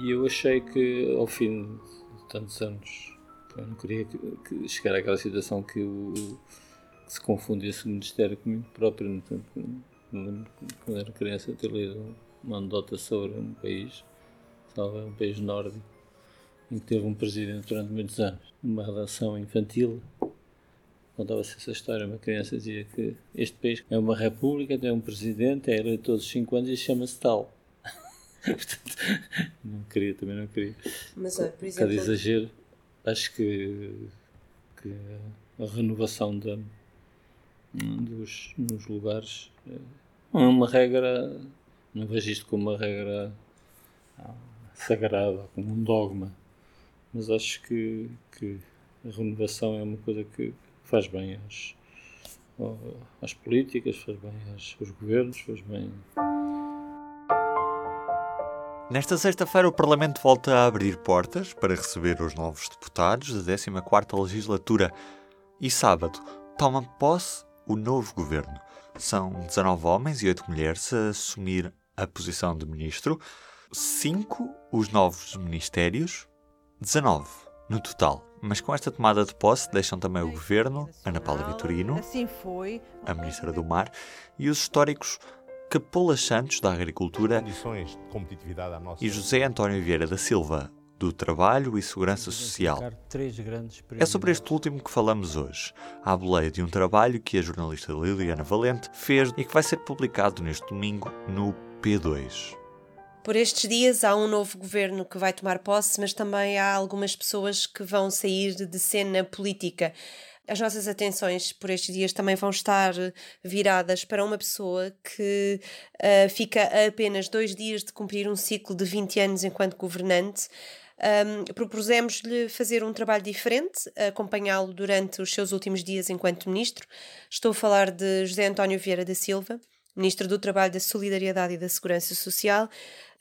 E eu achei que ao fim de tantos anos eu não queria que, que chegar àquela situação que, o, que se confundisse o Ministério comigo próprio. quando era criança ter lido uma anedota sobre um país, talvez um país nórdico, em que teve um presidente durante muitos anos, uma relação infantil. Contava-se essa história, uma criança dizia que este país é uma república, tem um presidente, é eleito todos os 5 anos e chama-se tal. Portanto, não queria, também não queria. Mas, olha, por exemplo. Cada exagero, acho que, que a renovação da, dos, nos lugares é uma regra, não vejo isto como uma regra ah, sagrada, como um dogma, mas acho que, que a renovação é uma coisa que faz bem às, às políticas, faz bem aos, aos governos, faz bem Nesta sexta-feira, o Parlamento volta a abrir portas para receber os novos deputados da 14ª legislatura e sábado toma posse o novo governo. São 19 homens e 8 mulheres a assumir a posição de ministro, 5 os novos ministérios, 19 no total. Mas com esta tomada de posse deixam também o governo, Ana Paula Vitorino, assim a ministra do Mar, e os históricos Capola Santos, da Agricultura, e José António Vieira da Silva, do Trabalho e Segurança Social. É sobre este último que falamos hoje, à boleia de um trabalho que a jornalista Liliana Valente fez e que vai ser publicado neste domingo no P2. Por estes dias há um novo governo que vai tomar posse, mas também há algumas pessoas que vão sair de cena política as nossas atenções por estes dias também vão estar viradas para uma pessoa que uh, fica a apenas dois dias de cumprir um ciclo de 20 anos enquanto governante. Um, propusemos-lhe fazer um trabalho diferente, acompanhá-lo durante os seus últimos dias enquanto ministro. Estou a falar de José António Vieira da Silva, ministro do Trabalho, da Solidariedade e da Segurança Social,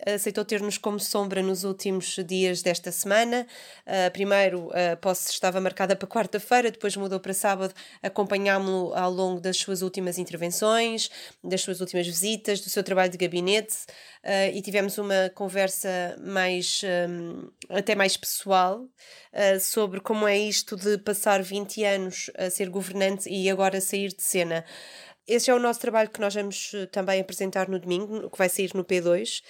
aceitou ter-nos como sombra nos últimos dias desta semana. Uh, primeiro, a posse estava marcada para quarta-feira, depois mudou para sábado. Acompanhámo-lo ao longo das suas últimas intervenções, das suas últimas visitas, do seu trabalho de gabinete uh, e tivemos uma conversa mais, um, até mais pessoal uh, sobre como é isto de passar 20 anos a ser governante e agora sair de cena. Esse é o nosso trabalho que nós vamos eh, também apresentar no domingo, que vai sair no P2.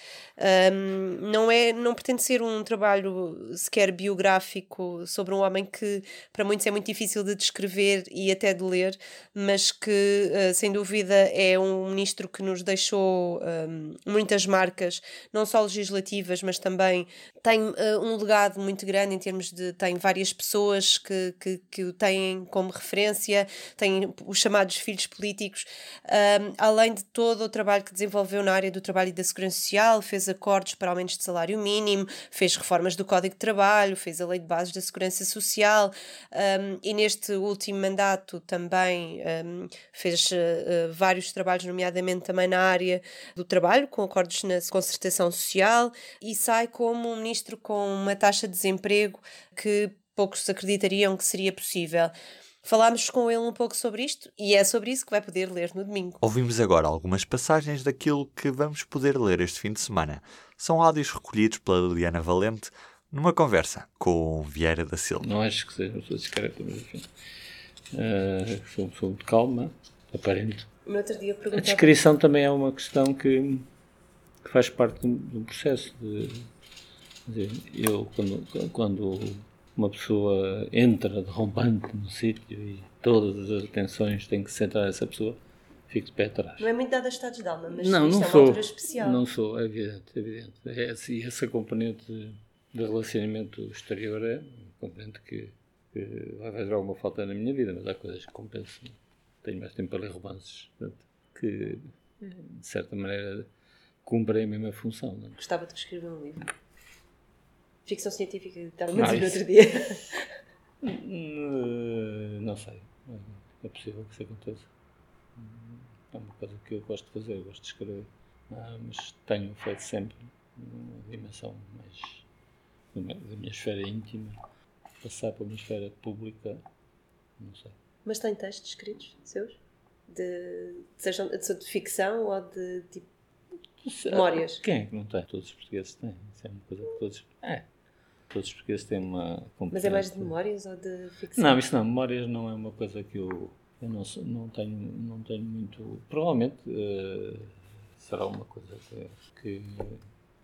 Um, não, é, não pretende ser um trabalho sequer biográfico sobre um homem que para muitos é muito difícil de descrever e até de ler, mas que uh, sem dúvida é um ministro que nos deixou um, muitas marcas, não só legislativas, mas também tem uh, um legado muito grande em termos de. tem várias pessoas que, que, que o têm como referência, tem os chamados filhos políticos um, além de todo o trabalho que desenvolveu na área do trabalho e da segurança social, fez acordos para aumentos de salário mínimo, fez reformas do Código de Trabalho, fez a Lei de Bases da Segurança Social um, e neste último mandato também um, fez uh, vários trabalhos, nomeadamente também na área do trabalho, com acordos na concertação social e sai como um ministro com uma taxa de desemprego que poucos acreditariam que seria possível. Falámos com ele um pouco sobre isto e é sobre isso que vai poder ler no domingo. Ouvimos agora algumas passagens daquilo que vamos poder ler este fim de semana. São áudios recolhidos pela Liliana Valente numa conversa com Vieira da Silva. Não acho que seja uma pessoa discreta, mas enfim. Uh, sou pessoa de calma, aparente. No outro dia A descrição também é uma questão que, que faz parte do, do processo. De, de, eu, quando, quando uma pessoa entra derrombante no sítio e todas as atenções têm que se centrar nessa pessoa, fico de pé atrás. Não é muito dado a estados de alma, mas não, não é sou, uma altura especial. Não sou, é evidente, é evidente. É, e essa componente de relacionamento exterior é componente que, que vai fazer alguma falta na minha vida, mas há coisas que compensam. Tenho mais tempo para ler romances, portanto, que de certa maneira cumprem a mesma função. Não? É? Gostava de escrever um livro. Ficção científica, estava a dizer no outro dia. Hum, não sei. É possível que isso aconteça. É uma coisa que eu gosto de fazer, gosto de escrever. Ah, mas tenho feito sempre uma dimensão mais da minha esfera íntima. Passar para uma esfera pública, não sei. Mas tem textos escritos seus? De, sejam de, de ficção ou de tipo Memórias. Quem é que não tem? Todos os portugueses têm. Isso é uma coisa que todos. É. Todos os portugueses têm uma Mas é mais de memórias ou de ficção? Não, isso não. Memórias não é uma coisa que eu. Eu não, não, tenho, não tenho muito. Provavelmente uh, será uma coisa que, que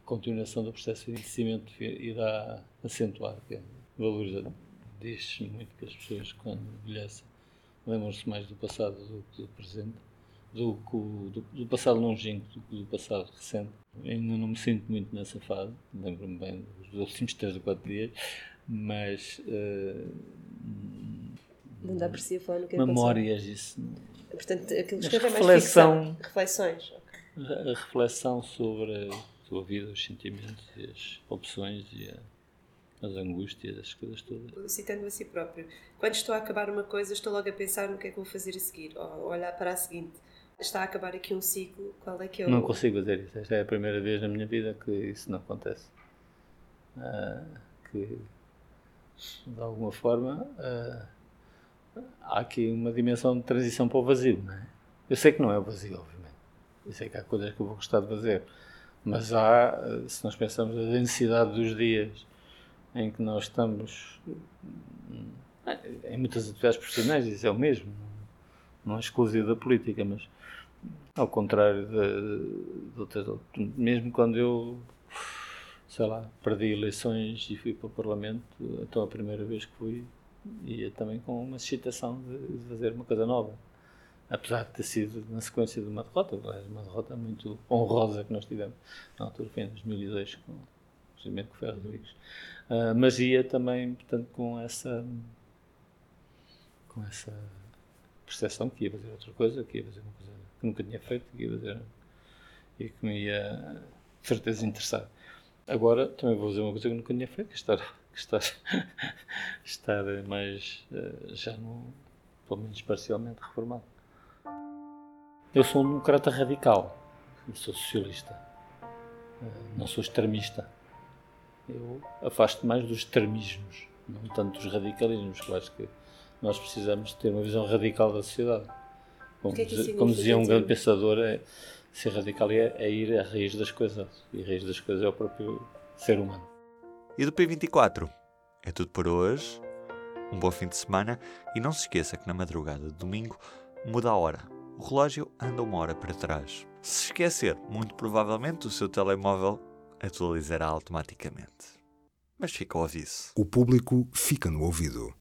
continuação do processo de envelhecimento irá acentuar, que é valoriza, diz muito que as pessoas quando envelhecem lembram-se mais do passado do que do presente, do, do, do passado longínquo do que do passado recente. Ainda não me sinto muito nessa fase, lembro-me bem dos últimos 3 ou 4 dias, mas. Uh, não dá para si a falar no que Memórias, isso. Portanto, aquilo que escreve é mais ficção. Reflexões. Okay. A reflexão sobre a tua vida, os sentimentos e as opções e a as angústias, as coisas todas. Citando a si próprio, quando estou a acabar uma coisa, estou logo a pensar no que é que vou fazer a seguir, ou olhar para a seguinte. Está a acabar aqui um ciclo, qual é que é o. Não consigo fazer isso. Esta é a primeira vez na minha vida que isso não acontece. Uh, que, de alguma forma, uh, há aqui uma dimensão de transição para o vazio, não é? Eu sei que não é o vazio, obviamente. Eu sei que há coisas que eu vou gostar de fazer. Mas há, se nós pensamos na densidade dos dias, em que nós estamos em muitas atividades profissionais, isso é o mesmo, não é exclusivo da política, mas ao contrário de, outras, mesmo quando eu, sei lá, perdi eleições e fui para o Parlamento, então a primeira vez que fui, ia também com uma excitação de, fazer uma coisa nova. Apesar de ter sido na sequência de uma derrota, uma derrota muito honrosa que nós tivemos na altura, foi em 2002, com, com o Ferro Rodrigues. Uh, mas ia também, portanto, com essa com essa percepção que ia fazer outra coisa, que ia fazer uma coisa que nunca tinha feito, que ia fazer e que me ia, de certeza, interessar. Agora também vou fazer uma coisa que nunca tinha feito, que é estar, que estar, estar mais, uh, já no, pelo menos parcialmente reformado. Eu sou um democrata radical, eu sou socialista, uh, não sou extremista eu afasto mais dos extremismos, não tanto dos radicalismos, que eu acho que nós precisamos ter uma visão radical da sociedade. Como, que é que como dizia um grande pensador, é, ser radical é, é, ir à raiz das coisas, e a raiz das coisas é o próprio ser humano. E do P24? É tudo por hoje. Um bom fim de semana e não se esqueça que na madrugada de domingo muda a hora. O relógio anda uma hora para trás. Se esquecer, muito provavelmente o seu telemóvel atualizará automaticamente. Mas fica ao aviso. O público fica no ouvido.